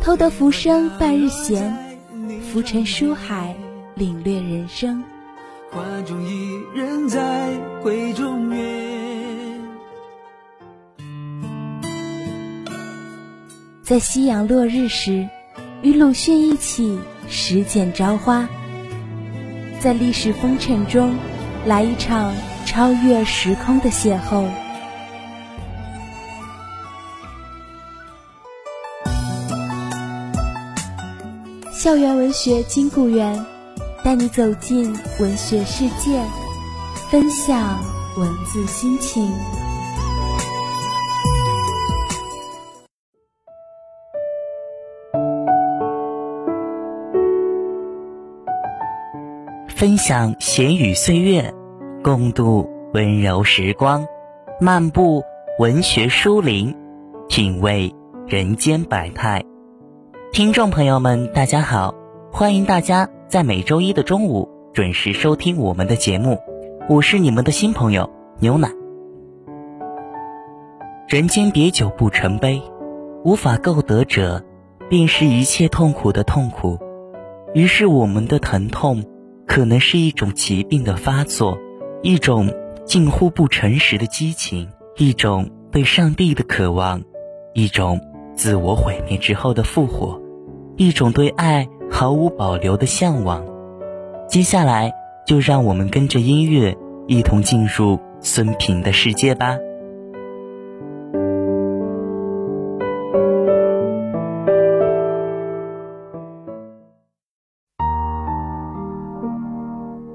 偷得浮生半日闲，浮沉书海，领略人生。画中伊人在闺中月，在夕阳落日时，与鲁迅一起拾捡朝花，在历史风尘中来一场超越时空的邂逅。校园文学金谷园，带你走进文学世界，分享文字心情。分享闲语岁月，共度温柔时光，漫步文学书林，品味人间百态。听众朋友们，大家好！欢迎大家在每周一的中午准时收听我们的节目，我是你们的新朋友牛奶。人间别久不成悲，无法够得者，便是一切痛苦的痛苦。于是我们的疼痛，可能是一种疾病的发作，一种近乎不诚实的激情，一种对上帝的渴望，一种。自我毁灭之后的复活，一种对爱毫无保留的向往。接下来，就让我们跟着音乐一同进入孙平的世界吧。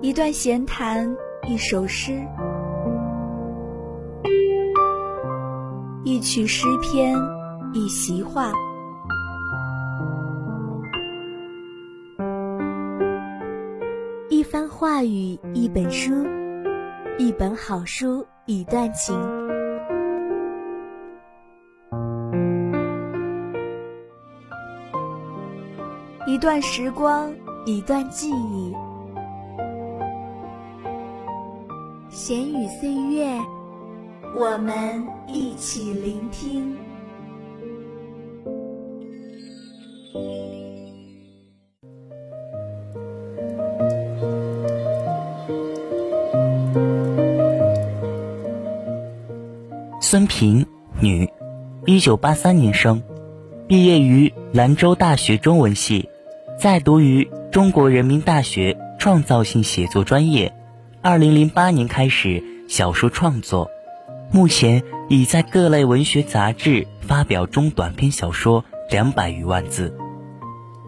一段闲谈，一首诗，一曲诗篇。一席话，话语，一本书，一本好书，一段情，一段时光，一段记忆，闲语岁月，我们一起聆听。孙平，女，一九八三年生，毕业于兰州大学中文系，在读于中国人民大学创造性写作专业。二零零八年开始小说创作，目前已在各类文学杂志发表中短篇小说两百余万字，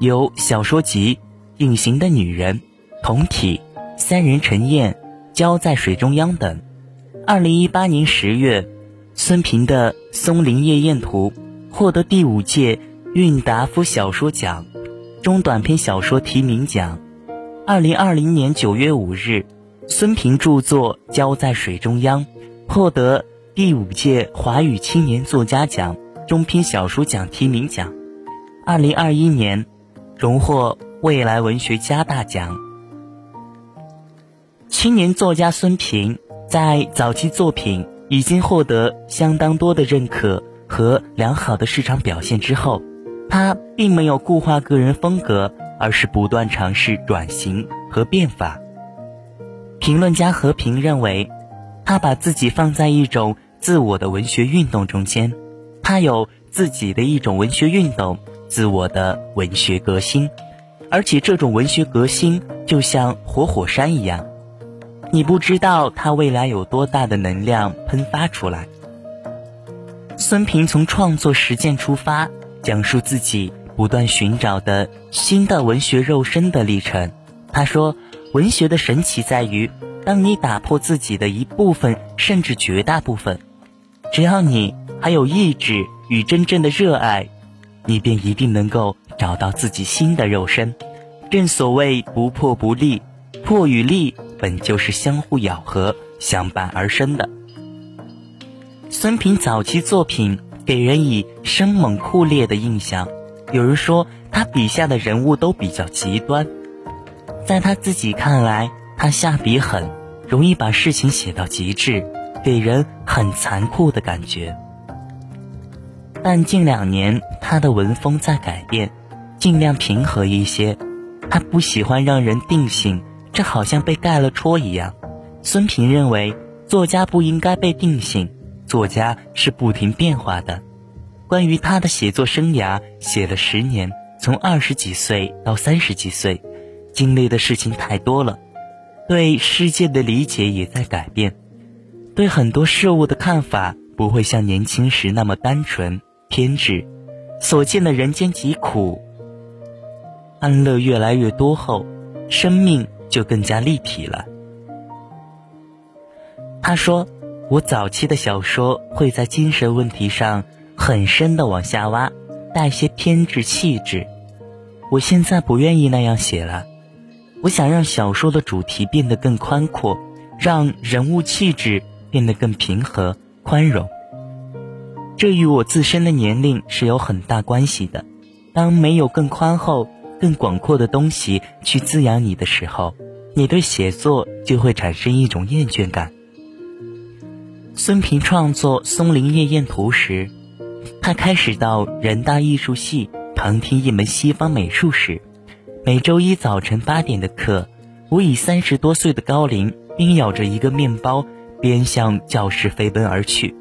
有小说集《隐形的女人》《同体》《三人成宴》《交在水中央》等。二零一八年十月。孙平的《松林夜宴图》获得第五届韵达夫小说奖中短篇小说提名奖。二零二零年九月五日，孙平著作《交在水中央》获得第五届华语青年作家奖中篇小说奖提名奖。二零二一年，荣获未来文学家大奖。青年作家孙平在早期作品。已经获得相当多的认可和良好的市场表现之后，他并没有固化个人风格，而是不断尝试转型和变法。评论家和平认为，他把自己放在一种自我的文学运动中间，他有自己的一种文学运动，自我的文学革新，而且这种文学革新就像活火山一样。你不知道他未来有多大的能量喷发出来。孙平从创作实践出发，讲述自己不断寻找的新的文学肉身的历程。他说：“文学的神奇在于，当你打破自己的一部分，甚至绝大部分，只要你还有意志与真正的热爱，你便一定能够找。”到自己新的肉身。正所谓不破不立，破与立本就是相互咬合、相伴而生的。孙平早期作品给人以生猛酷烈的印象，有人说他笔下的人物都比较极端，在他自己看来，他下笔狠，容易把事情写到极致，给人很残酷的感觉。但近两年他的文风在改变，尽量平和一些。他不喜欢让人定性，这好像被盖了戳一样。孙平认为，作家不应该被定性，作家是不停变化的。关于他的写作生涯，写了十年，从二十几岁到三十几岁，经历的事情太多了，对世界的理解也在改变，对很多事物的看法不会像年轻时那么单纯偏执，所见的人间疾苦。安乐越来越多后，生命就更加立体了。他说：“我早期的小说会在精神问题上很深的往下挖，带些偏执气质。我现在不愿意那样写了，我想让小说的主题变得更宽阔，让人物气质变得更平和宽容。这与我自身的年龄是有很大关系的。当没有更宽厚。”更广阔的东西去滋养你的时候，你对写作就会产生一种厌倦感。孙平创作《松林夜宴图》时，他开始到人大艺术系旁听一门西方美术史。每周一早晨八点的课，我以三十多岁的高龄，边咬着一个面包，边向教室飞奔而去。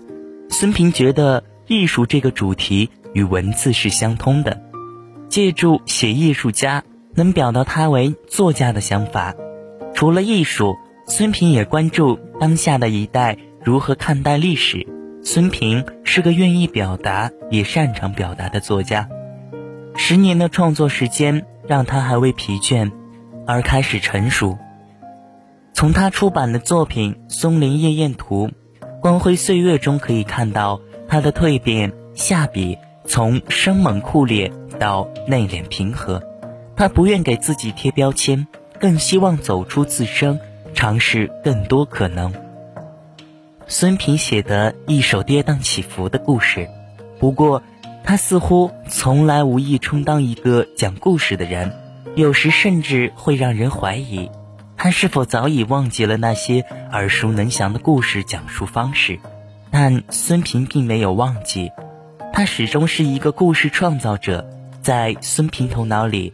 孙平觉得艺术这个主题与文字是相通的。借助写艺术家能表达他为作家的想法，除了艺术，孙平也关注当下的一代如何看待历史。孙平是个愿意表达也擅长表达的作家，十年的创作时间让他还未疲倦，而开始成熟。从他出版的作品《松林夜宴图》《光辉岁月》中可以看到他的蜕变，下笔从生猛酷烈。到内敛平和，他不愿给自己贴标签，更希望走出自身，尝试更多可能。孙平写的一首跌宕起伏的故事，不过他似乎从来无意充当一个讲故事的人，有时甚至会让人怀疑，他是否早已忘记了那些耳熟能详的故事讲述方式。但孙平并没有忘记，他始终是一个故事创造者。在孙平头脑里，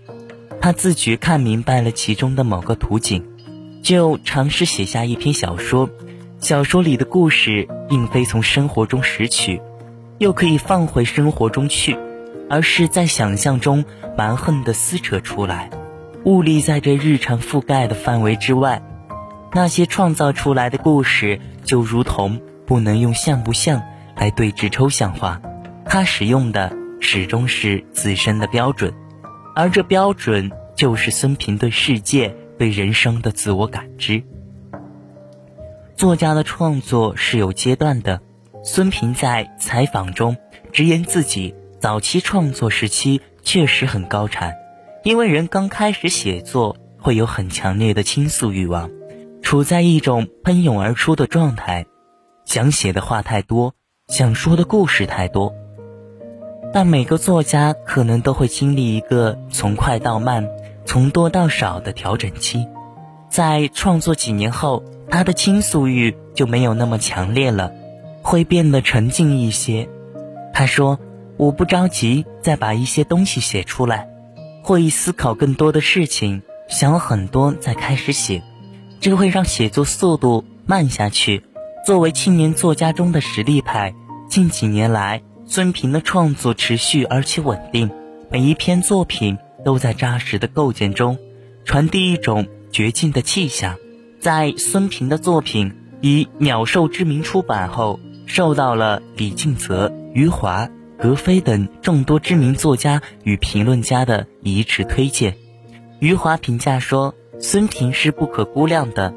他自觉看明白了其中的某个图景，就尝试写下一篇小说。小说里的故事并非从生活中拾取，又可以放回生活中去，而是在想象中蛮横地撕扯出来，物立在这日常覆盖的范围之外。那些创造出来的故事，就如同不能用像不像来对峙抽象化，他使用的。始终是自身的标准，而这标准就是孙平对世界、对人生的自我感知。作家的创作是有阶段的，孙平在采访中直言自己早期创作时期确实很高产，因为人刚开始写作会有很强烈的倾诉欲望，处在一种喷涌而出的状态，想写的话太多，想说的故事太多。但每个作家可能都会经历一个从快到慢、从多到少的调整期，在创作几年后，他的倾诉欲就没有那么强烈了，会变得沉静一些。他说：“我不着急再把一些东西写出来，会思考更多的事情，想很多再开始写，这会让写作速度慢下去。”作为青年作家中的实力派，近几年来。孙平的创作持续而且稳定，每一篇作品都在扎实的构建中传递一种绝境的气象。在孙平的作品以《鸟兽》之名出版后，受到了李敬泽、余华、格非等众多知名作家与评论家的一致推荐。余华评价说：“孙平是不可估量的，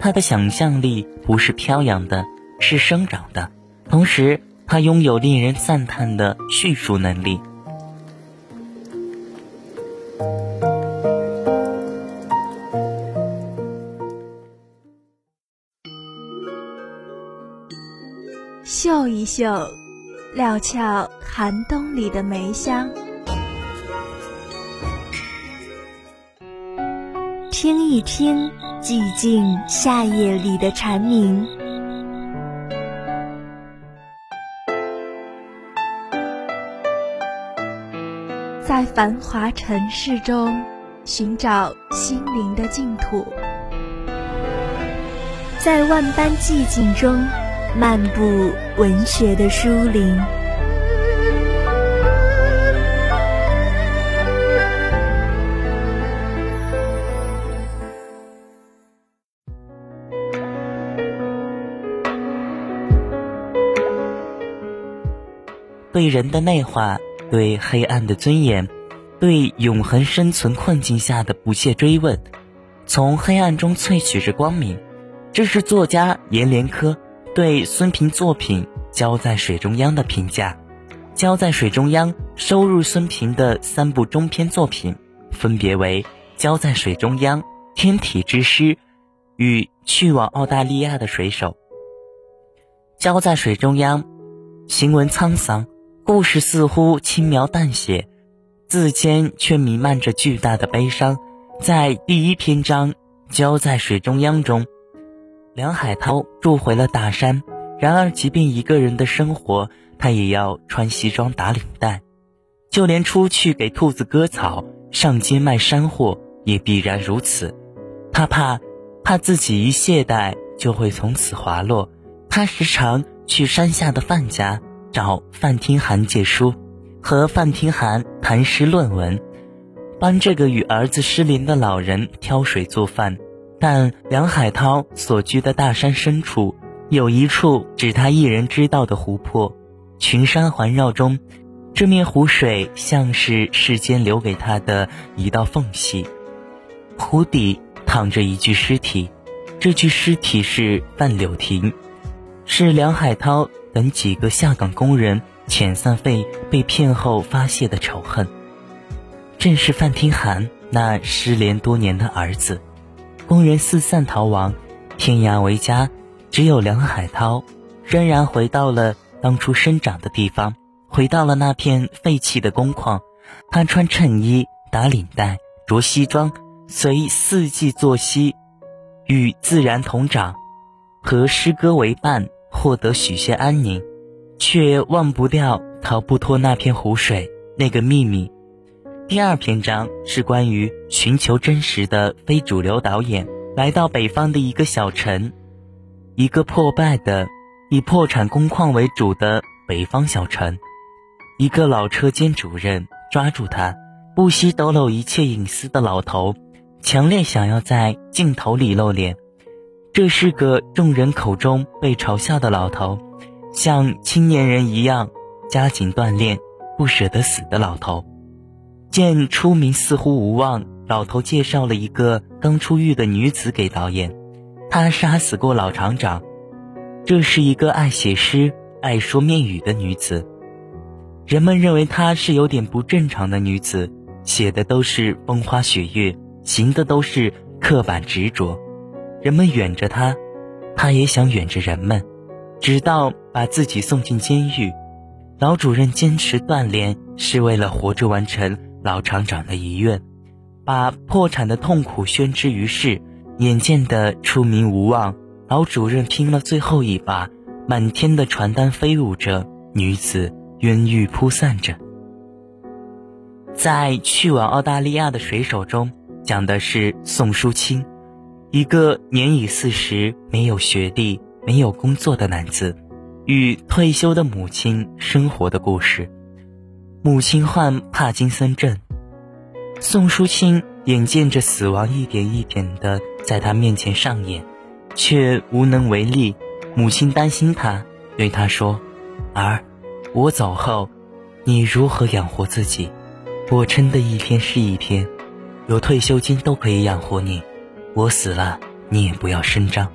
他的想象力不是飘扬的，是生长的，同时。”他拥有令人赞叹的叙述能力。嗅一嗅，料峭寒冬里的梅香。听一听，寂静夏夜里的蝉鸣。在繁华尘世中寻找心灵的净土，在万般寂静中漫步文学的书林。对人的内化，对黑暗的尊严，对永恒生存困境下的不懈追问，从黑暗中萃取着光明。这是作家阎连科对孙平作品《浇在水中央》的评价。《浇在水中央》收入孙平的三部中篇作品，分别为《浇在水中央》《天体之诗》与《去往澳大利亚的水手》。《浇在水中央》行文沧桑。故事似乎轻描淡写，字间却弥漫着巨大的悲伤。在第一篇章《浇在水中央》中，梁海涛住回了大山。然而，即便一个人的生活，他也要穿西装打领带；就连出去给兔子割草、上街卖山货，也必然如此。他怕，怕自己一懈怠就会从此滑落。他时常去山下的范家。找范听寒借书，和范听寒谈诗论文，帮这个与儿子失联的老人挑水做饭。但梁海涛所居的大山深处，有一处只他一人知道的湖泊，群山环绕中，这面湖水像是世间留给他的一道缝隙。湖底躺着一具尸体，这具尸体是范柳亭，是梁海涛。等几个下岗工人遣散费被骗后发泄的仇恨，正是范听寒那失联多年的儿子。工人四散逃亡，天涯为家，只有梁海涛仍然回到了当初生长的地方，回到了那片废弃的工矿。他穿衬衣，打领带，着西装，随四季作息，与自然同长，和诗歌为伴。获得许些安宁，却忘不掉逃不脱那片湖水那个秘密。第二篇章是关于寻求真实的非主流导演来到北方的一个小城，一个破败的以破产工矿为主的北方小城。一个老车间主任抓住他，不惜抖露一切隐私的老头，强烈想要在镜头里露脸。这是个众人口中被嘲笑的老头，像青年人一样加紧锻炼，不舍得死的老头。见出名似乎无望，老头介绍了一个刚出狱的女子给导演。她杀死过老厂长。这是一个爱写诗、爱说面语的女子。人们认为她是有点不正常的女子，写的都是风花雪月，行的都是刻板执着。人们远着他，他也想远着人们，直到把自己送进监狱。老主任坚持锻炼，是为了活着完成老厂长的遗愿，把破产的痛苦宣之于世。眼见的出名无望，老主任拼了最后一把，满天的传单飞舞着，女子冤狱铺散着。在去往澳大利亚的水手中，讲的是宋淑清。一个年已四十、没有学历、没有工作的男子，与退休的母亲生活的故事。母亲患帕金森症，宋淑清眼见着死亡一点一点的在他面前上演，却无能为力。母亲担心他，对他说：“儿，我走后，你如何养活自己？我撑的一天是一天，有退休金都可以养活你。”我死了，你也不要声张。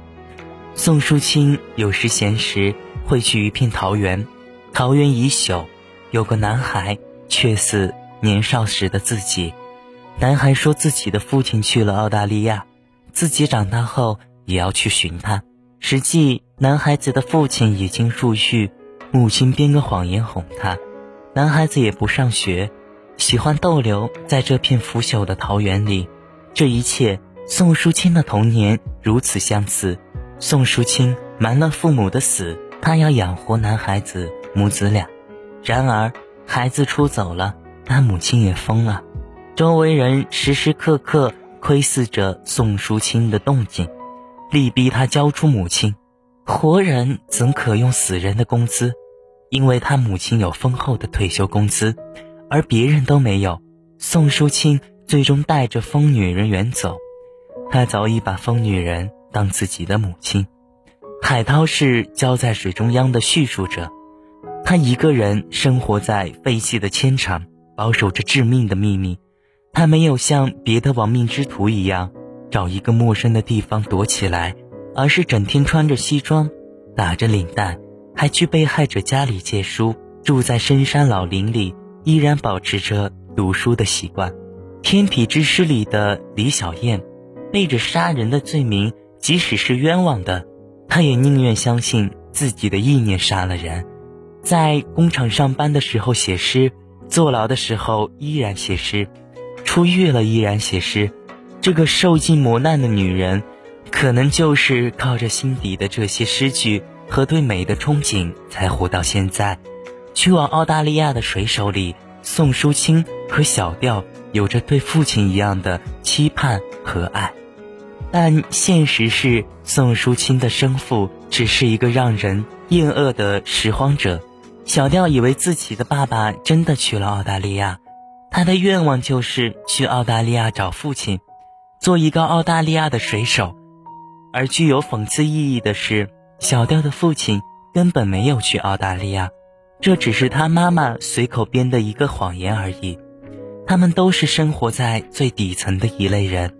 宋淑清有时闲时会去一片桃园，桃园已朽，有个男孩，却似年少时的自己。男孩说自己的父亲去了澳大利亚，自己长大后也要去寻他。实际，男孩子的父亲已经入狱，母亲编个谎言哄他。男孩子也不上学，喜欢逗留在这片腐朽的桃园里。这一切，宋淑清的童年如此相似。宋淑清瞒了父母的死，她要养活男孩子母子俩。然而，孩子出走了，他母亲也疯了。周围人时时刻刻窥视着宋淑清的动静，力逼他交出母亲。活人怎可用死人的工资？因为他母亲有丰厚的退休工资，而别人都没有。宋淑清最终带着疯女人远走，他早已把疯女人当自己的母亲。海涛是浇在水中央的叙述者。他一个人生活在废弃的铅厂，保守着致命的秘密。他没有像别的亡命之徒一样找一个陌生的地方躲起来，而是整天穿着西装，打着领带，还去被害者家里借书，住在深山老林里，依然保持着读书的习惯。《天体之诗》里的李小燕，背着杀人的罪名，即使是冤枉的，他也宁愿相信自己的意念杀了人。在工厂上班的时候写诗，坐牢的时候依然写诗，出狱了依然写诗。这个受尽磨难的女人，可能就是靠着心底的这些诗句和对美的憧憬，才活到现在。去往澳大利亚的水手里，宋淑清和小调有着对父亲一样的期盼和爱，但现实是，宋淑清的生父只是一个让人厌恶的拾荒者。小调以为自己的爸爸真的去了澳大利亚，他的愿望就是去澳大利亚找父亲，做一个澳大利亚的水手。而具有讽刺意义的是，小调的父亲根本没有去澳大利亚，这只是他妈妈随口编的一个谎言而已。他们都是生活在最底层的一类人，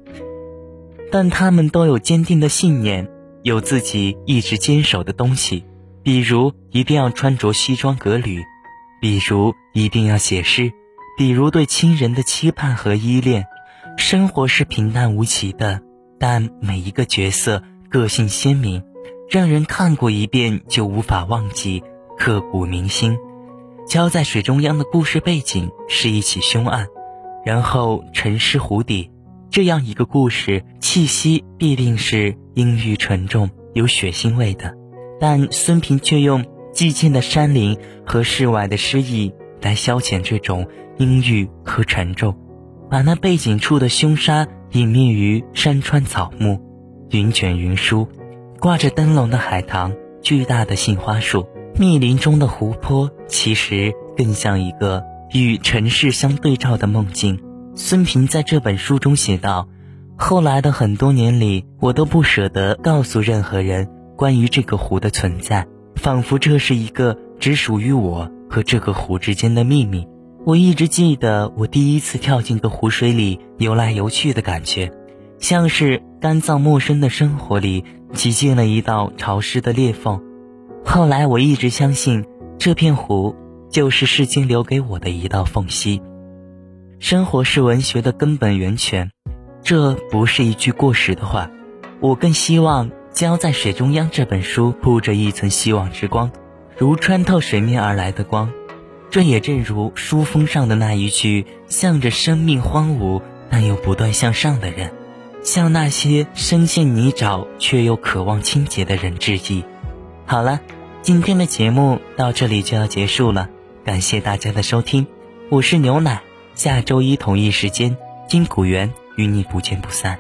但他们都有坚定的信念，有自己一直坚守的东西。比如一定要穿着西装革履，比如一定要写诗，比如对亲人的期盼和依恋。生活是平淡无奇的，但每一个角色个性鲜明，让人看过一遍就无法忘记，刻骨铭心。敲在水中央的故事背景是一起凶案，然后沉尸湖底，这样一个故事气息必定是阴郁沉重、有血腥味的。但孙平却用寂静的山林和世外的诗意来消遣这种阴郁和沉重，把那背景处的凶杀隐秘于山川草木、云卷云舒、挂着灯笼的海棠、巨大的杏花树、密林中的湖泊，其实更像一个与尘世相对照的梦境。孙平在这本书中写道：“后来的很多年里，我都不舍得告诉任何人。”关于这个湖的存在，仿佛这是一个只属于我和这个湖之间的秘密。我一直记得我第一次跳进个湖水里游来游去的感觉，像是干燥陌生的生活里挤进了一道潮湿的裂缝。后来我一直相信，这片湖就是世间留给我的一道缝隙。生活是文学的根本源泉，这不是一句过时的话。我更希望。浇在水中央这本书铺着一层希望之光，如穿透水面而来的光。这也正如书封上的那一句，向着生命荒芜但又不断向上的人，向那些深陷泥沼却又渴望清洁的人致意。好了，今天的节目到这里就要结束了，感谢大家的收听，我是牛奶，下周一同一时间金谷园与你不见不散。